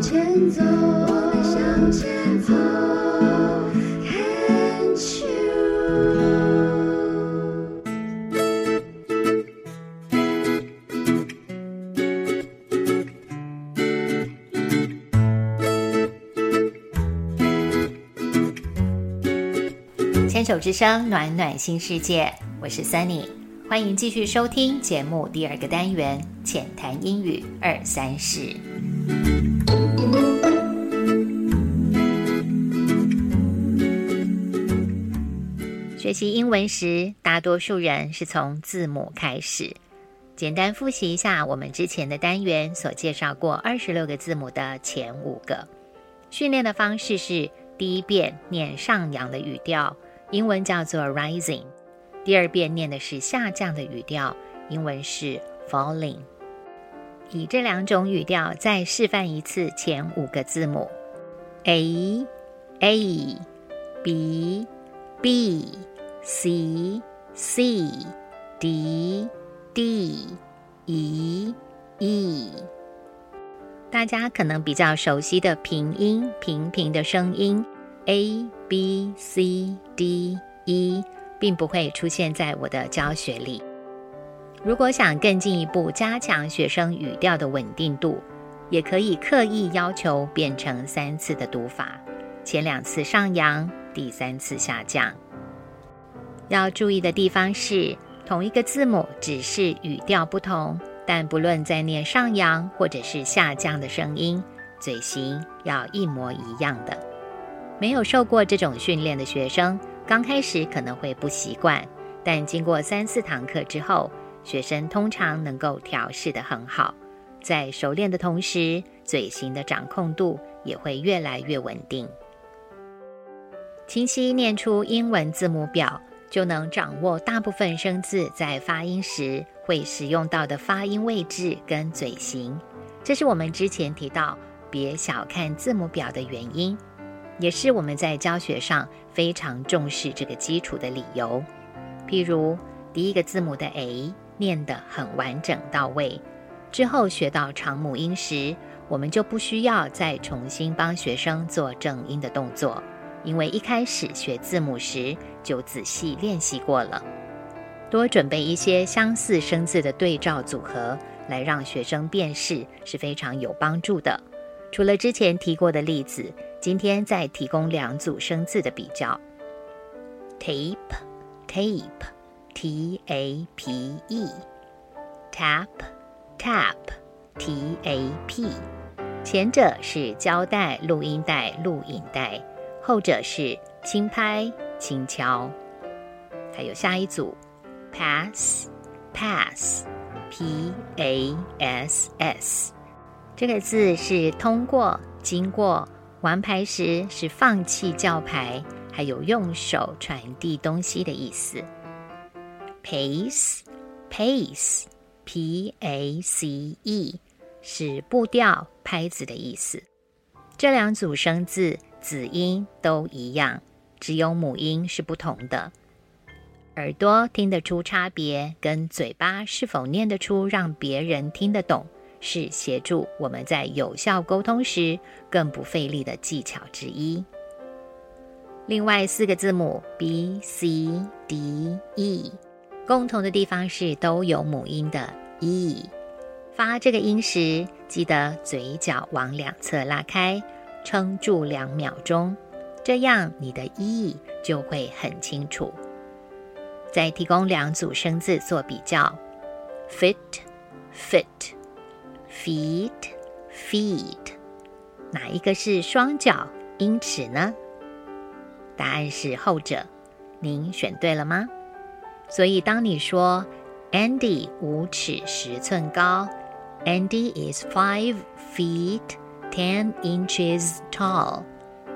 前走，我们向前走，Can't you？牵手之声，暖暖新世界，我是 Sunny，欢迎继续收听节目第二个单元浅谈英语二三事。学习英文时，大多数人是从字母开始。简单复习一下我们之前的单元所介绍过二十六个字母的前五个。训练的方式是：第一遍念上扬的语调，英文叫做 rising；第二遍念的是下降的语调，英文是 falling。以这两种语调再示范一次前五个字母：a a b b c c d d e e。大家可能比较熟悉的平音平平的声音 a b c d e，并不会出现在我的教学里。如果想更进一步加强学生语调的稳定度，也可以刻意要求变成三次的读法，前两次上扬，第三次下降。要注意的地方是，同一个字母只是语调不同，但不论在念上扬或者是下降的声音，嘴型要一模一样的。没有受过这种训练的学生，刚开始可能会不习惯，但经过三四堂课之后，学生通常能够调试得很好。在熟练的同时，嘴型的掌控度也会越来越稳定。清晰念出英文字母表，就能掌握大部分生字在发音时会使用到的发音位置跟嘴型。这是我们之前提到别小看字母表的原因，也是我们在教学上非常重视这个基础的理由。譬如第一个字母的 a 念得很完整到位，之后学到长母音时，我们就不需要再重新帮学生做正音的动作。因为一开始学字母时就仔细练习过了，多准备一些相似生字的对照组合，来让学生辨识是非常有帮助的。除了之前提过的例子，今天再提供两组生字的比较：tape，tape，t a p e；tap，tap，t a p。前者是胶带、录音带、录影带。后者是轻拍、轻敲，还有下一组，pass、pass，p a s s，这个字是通过、经过，玩牌时是放弃叫牌，还有用手传递东西的意思。pace、pace，p a c e，是步调、拍子的意思。这两组生字。子音都一样，只有母音是不同的。耳朵听得出差别，跟嘴巴是否念得出让别人听得懂，是协助我们在有效沟通时更不费力的技巧之一。另外四个字母 B、C、D、E，共同的地方是都有母音的 E。发这个音时，记得嘴角往两侧拉开。撑住两秒钟，这样你的意就会很清楚。再提供两组生字做比较：fit、fit、feet、feet，哪一个是双脚英尺呢？答案是后者，您选对了吗？所以当你说 Andy 五尺十寸高，Andy is five feet。Ten inches tall，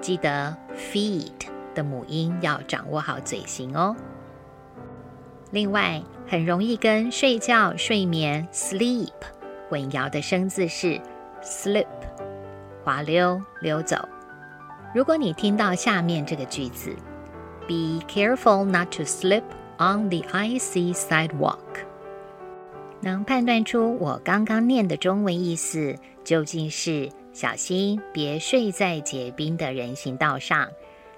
记得 feet 的母音要掌握好嘴型哦。另外，很容易跟睡觉、睡眠 sleep 混淆的生字是 slip，滑溜溜走。如果你听到下面这个句子，Be careful not to slip on the icy sidewalk，能判断出我刚刚念的中文意思究竟是小心别睡在结冰的人行道上，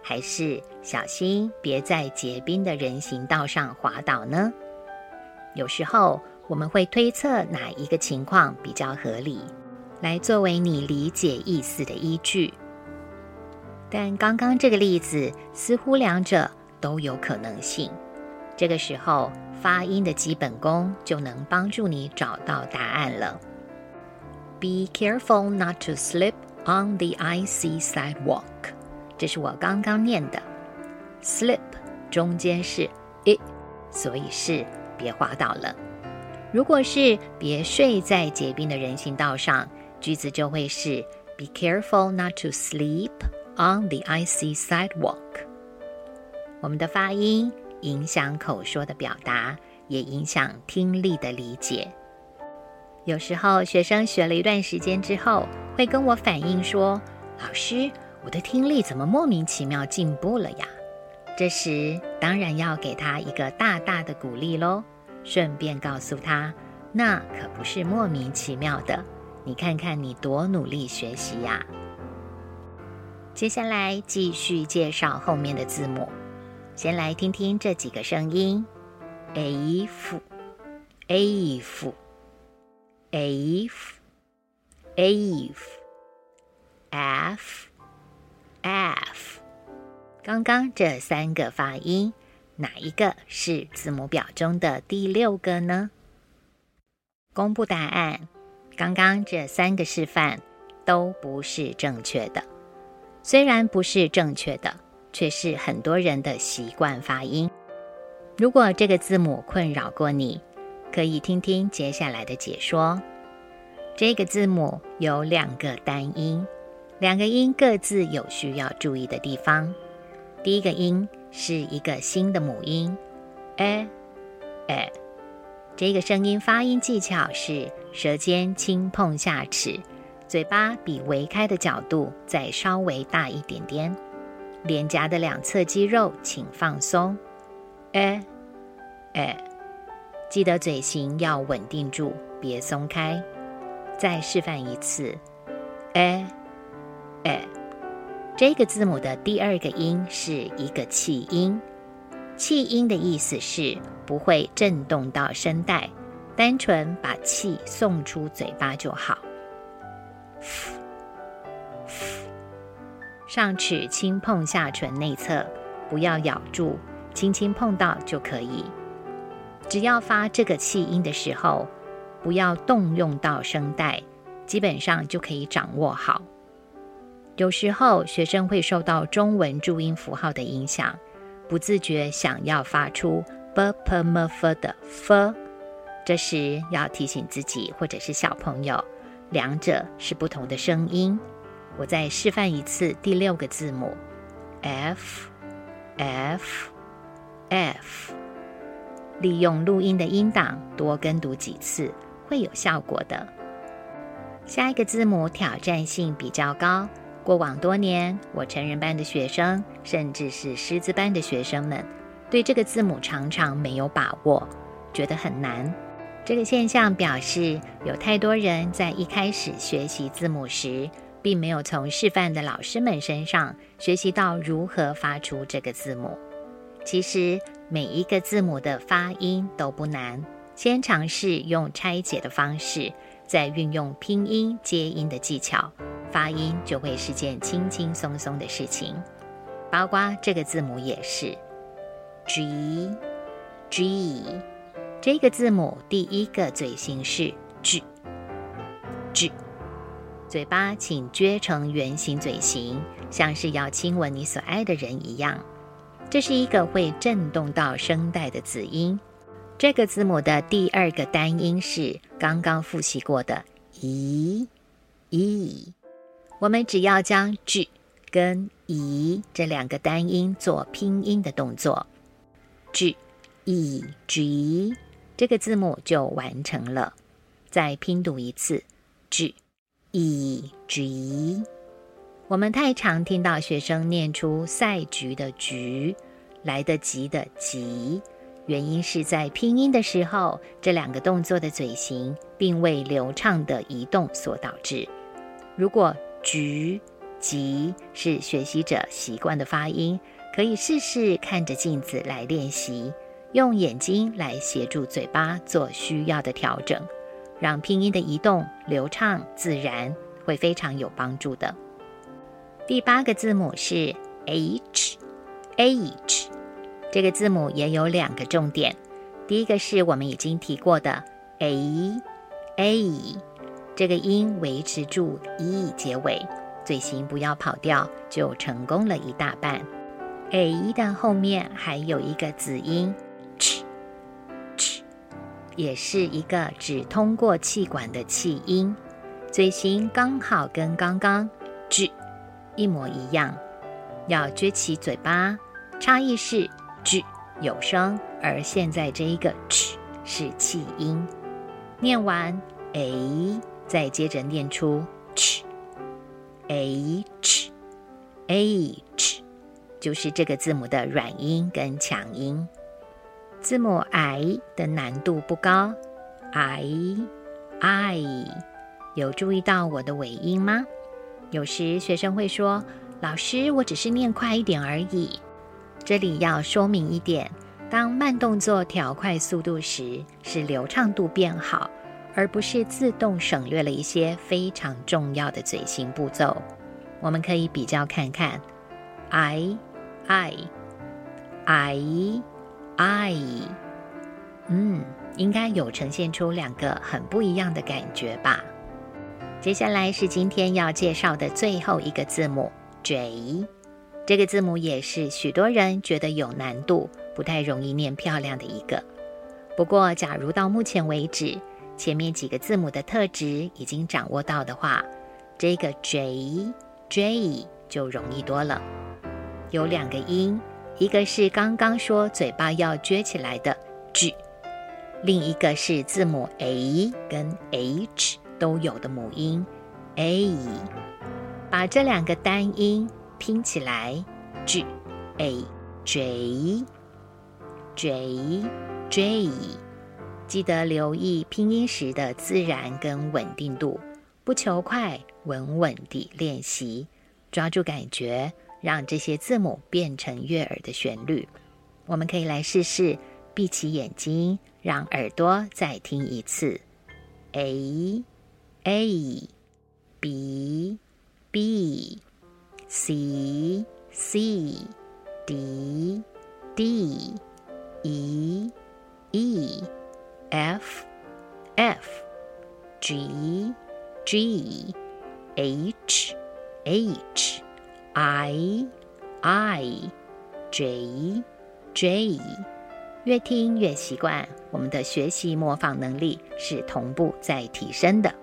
还是小心别在结冰的人行道上滑倒呢？有时候我们会推测哪一个情况比较合理，来作为你理解意思的依据。但刚刚这个例子似乎两者都有可能性。这个时候，发音的基本功就能帮助你找到答案了。Be careful not to slip on the icy sidewalk。这是我刚刚念的。Slip 中间是 it，所以是别滑倒了。如果是别睡在结冰的人行道上，句子就会是 Be careful not to sleep on the icy sidewalk。我们的发音影响口说的表达，也影响听力的理解。有时候学生学了一段时间之后，会跟我反映说：“老师，我的听力怎么莫名其妙进步了呀？”这时当然要给他一个大大的鼓励喽，顺便告诉他，那可不是莫名其妙的。你看看你多努力学习呀！接下来继续介绍后面的字母，先来听听这几个声音：a f，a f。F, F, F, F。刚刚这三个发音，哪一个是字母表中的第六个呢？公布答案。刚刚这三个示范都不是正确的。虽然不是正确的，却是很多人的习惯发音。如果这个字母困扰过你，可以听听接下来的解说。这个字母有两个单音，两个音各自有需要注意的地方。第一个音是一个新的母音，a a。这个声音发音技巧是舌尖轻碰下齿，嘴巴比微开的角度再稍微大一点点，脸颊的两侧肌肉请放松，a a。记得嘴型要稳定住，别松开。再示范一次，a a。这个字母的第二个音是一个气音，气音的意思是不会震动到声带，单纯把气送出嘴巴就好。上齿轻碰下唇内侧，不要咬住，轻轻碰到就可以。只要发这个气音的时候，不要动用到声带，基本上就可以掌握好。有时候学生会受到中文注音符号的影响，不自觉想要发出 b p m f 的 f，这时要提醒自己或者是小朋友，两者是不同的声音。我再示范一次第六个字母 f f f。利用录音的音档多跟读几次，会有效果的。下一个字母挑战性比较高，过往多年，我成人班的学生，甚至是师资班的学生们，对这个字母常常没有把握，觉得很难。这个现象表示，有太多人在一开始学习字母时，并没有从示范的老师们身上学习到如何发出这个字母。其实每一个字母的发音都不难，先尝试用拆解的方式，再运用拼音接音的技巧，发音就会是件轻轻松松的事情。包括这个字母也是，G G，这个字母第一个嘴型是 G G，嘴巴请撅成圆形嘴型，像是要亲吻你所爱的人一样。这是一个会震动到声带的子音，这个字母的第二个单音是刚刚复习过的 e e。我们只要将 g 跟 e 这两个单音做拼音的动作，g e g，这个字母就完成了。再拼读一次，g e g。我们太常听到学生念出“赛局”的“局”，来得及的“急”，原因是在拼音的时候，这两个动作的嘴型并未流畅的移动所导致。如果橘、及是学习者习惯的发音，可以试试看着镜子来练习，用眼睛来协助嘴巴做需要的调整，让拼音的移动流畅自然，会非常有帮助的。第八个字母是 H，H 这个字母也有两个重点，第一个是我们已经提过的 A，A。这个音维持住 e 结尾，嘴型不要跑调，就成功了一大半。a 的后面还有一个子音 ch，ch，也是一个只通过气管的气音，嘴型刚好跟刚刚 g 一模一样，要撅起嘴巴。差异是 j 有声，而现在这一个 ch 是气音。念完 a。再接着念出 ch，h，h，就是这个字母的软音跟强音。字母 i 的难度不高，i，i，有注意到我的尾音吗？有时学生会说：“老师，我只是念快一点而已。”这里要说明一点：当慢动作调快速度时，是流畅度变好。而不是自动省略了一些非常重要的嘴型步骤。我们可以比较看看，i i i i，嗯，应该有呈现出两个很不一样的感觉吧。接下来是今天要介绍的最后一个字母 j，这个字母也是许多人觉得有难度、不太容易念漂亮的一个。不过，假如到目前为止，前面几个字母的特质已经掌握到的话，这个 J J 就容易多了。有两个音，一个是刚刚说嘴巴要撅起来的 G，另一个是字母 A 跟 H 都有的母音 A。把这两个单音拼起来，G A J J J。记得留意拼音时的自然跟稳定度，不求快，稳稳地练习，抓住感觉，让这些字母变成悦耳的旋律。我们可以来试试，闭起眼睛，让耳朵再听一次：a a b b c c d d e e。F F G G H H I I J J，越听越习惯，我们的学习模仿能力是同步在提升的。